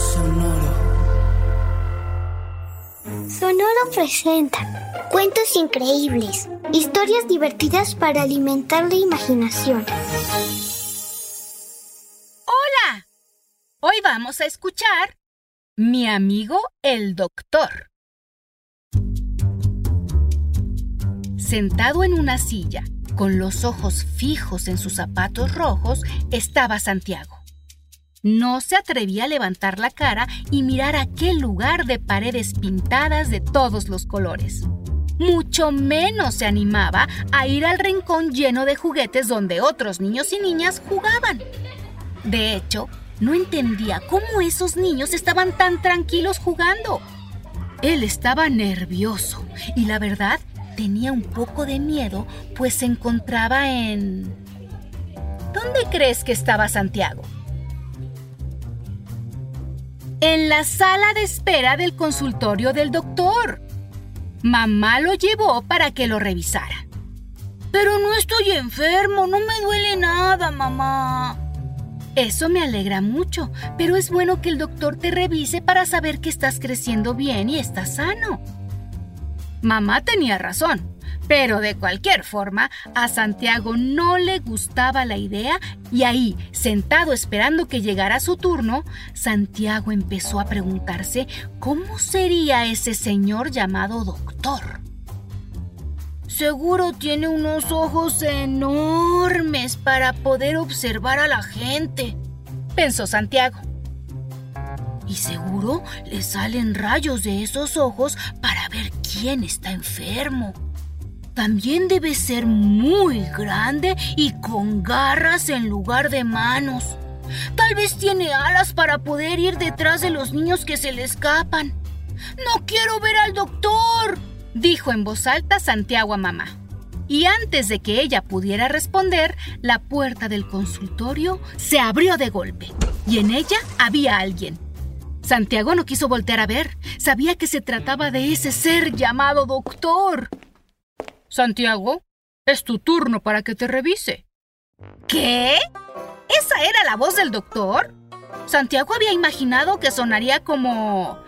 Sonoro. Sonoro presenta cuentos increíbles, historias divertidas para alimentar la imaginación. Hola, hoy vamos a escuchar Mi amigo el doctor. Sentado en una silla, con los ojos fijos en sus zapatos rojos, estaba Santiago. No se atrevía a levantar la cara y mirar aquel lugar de paredes pintadas de todos los colores. Mucho menos se animaba a ir al rincón lleno de juguetes donde otros niños y niñas jugaban. De hecho, no entendía cómo esos niños estaban tan tranquilos jugando. Él estaba nervioso y la verdad tenía un poco de miedo, pues se encontraba en... ¿Dónde crees que estaba Santiago? En la sala de espera del consultorio del doctor. Mamá lo llevó para que lo revisara. Pero no estoy enfermo, no me duele nada, mamá. Eso me alegra mucho, pero es bueno que el doctor te revise para saber que estás creciendo bien y estás sano. Mamá tenía razón. Pero de cualquier forma, a Santiago no le gustaba la idea y ahí, sentado esperando que llegara su turno, Santiago empezó a preguntarse cómo sería ese señor llamado doctor. Seguro tiene unos ojos enormes para poder observar a la gente, pensó Santiago. Y seguro le salen rayos de esos ojos para ver quién está enfermo. También debe ser muy grande y con garras en lugar de manos. Tal vez tiene alas para poder ir detrás de los niños que se le escapan. No quiero ver al doctor, dijo en voz alta Santiago a mamá. Y antes de que ella pudiera responder, la puerta del consultorio se abrió de golpe y en ella había alguien. Santiago no quiso voltear a ver. Sabía que se trataba de ese ser llamado doctor. Santiago, es tu turno para que te revise. ¿Qué? ¿Esa era la voz del doctor? Santiago había imaginado que sonaría como...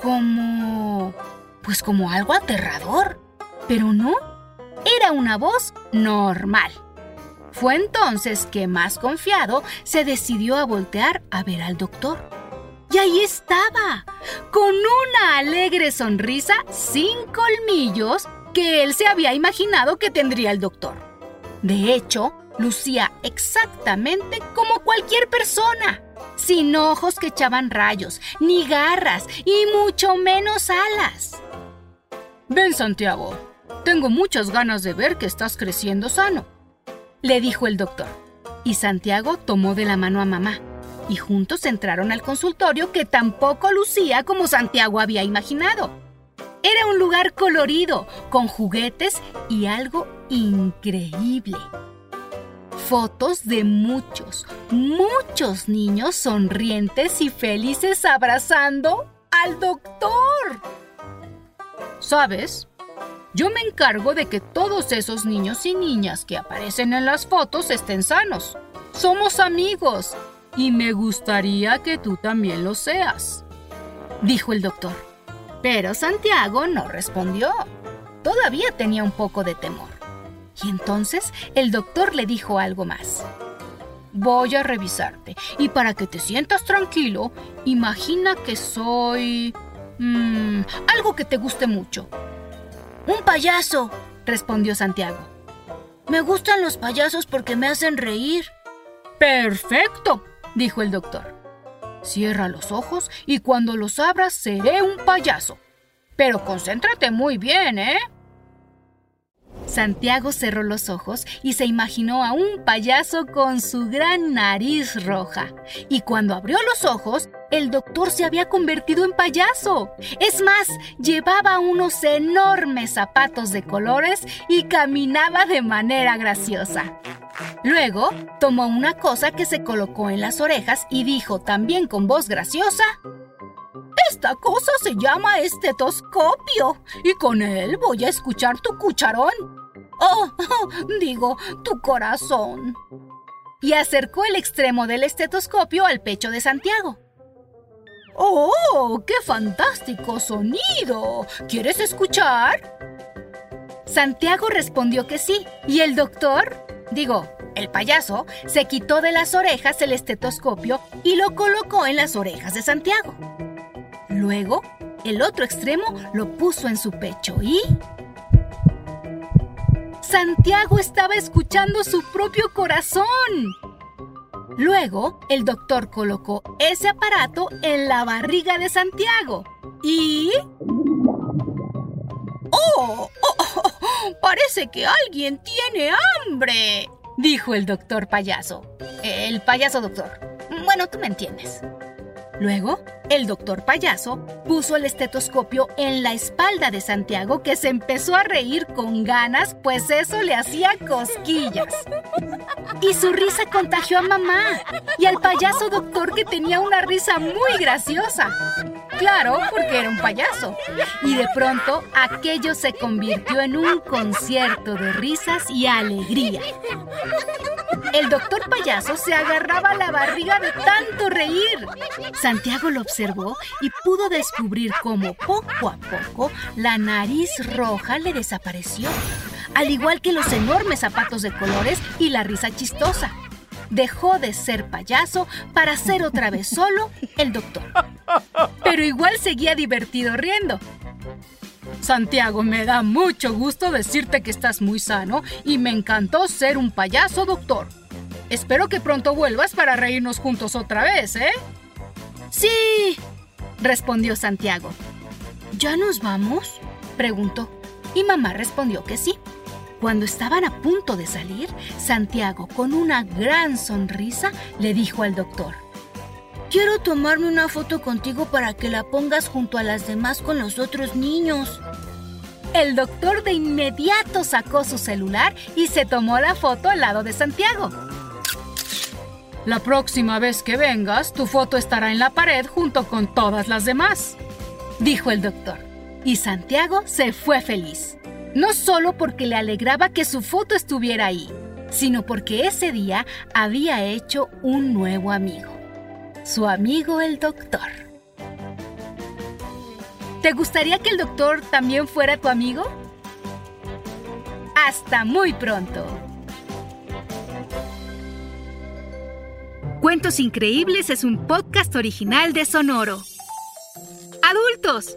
como... pues como algo aterrador. Pero no, era una voz normal. Fue entonces que, más confiado, se decidió a voltear a ver al doctor. Y ahí estaba, con una alegre sonrisa sin colmillos que él se había imaginado que tendría el doctor. De hecho, lucía exactamente como cualquier persona, sin ojos que echaban rayos, ni garras, y mucho menos alas. Ven, Santiago, tengo muchas ganas de ver que estás creciendo sano, le dijo el doctor. Y Santiago tomó de la mano a mamá, y juntos entraron al consultorio que tampoco lucía como Santiago había imaginado. Era un lugar colorido, con juguetes y algo increíble. Fotos de muchos, muchos niños sonrientes y felices abrazando al doctor. ¿Sabes? Yo me encargo de que todos esos niños y niñas que aparecen en las fotos estén sanos. Somos amigos y me gustaría que tú también lo seas, dijo el doctor. Pero Santiago no respondió. Todavía tenía un poco de temor. Y entonces el doctor le dijo algo más. Voy a revisarte y para que te sientas tranquilo, imagina que soy... Mmm, algo que te guste mucho. Un payaso, respondió Santiago. Me gustan los payasos porque me hacen reír. Perfecto, dijo el doctor. Cierra los ojos y cuando los abras seré un payaso. Pero concéntrate muy bien, ¿eh? Santiago cerró los ojos y se imaginó a un payaso con su gran nariz roja. Y cuando abrió los ojos, el doctor se había convertido en payaso. Es más, llevaba unos enormes zapatos de colores y caminaba de manera graciosa. Luego, tomó una cosa que se colocó en las orejas y dijo también con voz graciosa, esta cosa se llama estetoscopio y con él voy a escuchar tu cucharón. Oh, digo, tu corazón. Y acercó el extremo del estetoscopio al pecho de Santiago. ¡Oh, qué fantástico sonido! ¿Quieres escuchar? Santiago respondió que sí, y el doctor, digo, el payaso, se quitó de las orejas el estetoscopio y lo colocó en las orejas de Santiago. Luego, el otro extremo lo puso en su pecho y... Santiago estaba escuchando su propio corazón. Luego, el doctor colocó ese aparato en la barriga de Santiago y... ¡Oh! oh, parece que alguien tiene hambre, dijo el doctor payaso. El payaso doctor. Bueno, tú me entiendes. Luego, el doctor payaso puso el estetoscopio en la espalda de Santiago que se empezó a reír con ganas, pues eso le hacía cosquillas. Y su risa contagió a mamá y al payaso doctor que tenía una risa muy graciosa. Claro, porque era un payaso. Y de pronto aquello se convirtió en un concierto de risas y alegría. El doctor payaso se agarraba la barriga de tanto reír. Santiago lo observó y pudo descubrir cómo poco a poco la nariz roja le desapareció, al igual que los enormes zapatos de colores y la risa chistosa. Dejó de ser payaso para ser otra vez solo el doctor. Pero igual seguía divertido riendo. Santiago, me da mucho gusto decirte que estás muy sano y me encantó ser un payaso doctor. Espero que pronto vuelvas para reírnos juntos otra vez, ¿eh? Sí, respondió Santiago. ¿Ya nos vamos? preguntó. Y mamá respondió que sí. Cuando estaban a punto de salir, Santiago, con una gran sonrisa, le dijo al doctor, Quiero tomarme una foto contigo para que la pongas junto a las demás con los otros niños. El doctor de inmediato sacó su celular y se tomó la foto al lado de Santiago. La próxima vez que vengas, tu foto estará en la pared junto con todas las demás, dijo el doctor. Y Santiago se fue feliz. No solo porque le alegraba que su foto estuviera ahí, sino porque ese día había hecho un nuevo amigo. Su amigo el doctor. ¿Te gustaría que el doctor también fuera tu amigo? Hasta muy pronto. Cuentos Increíbles es un podcast original de Sonoro. Adultos,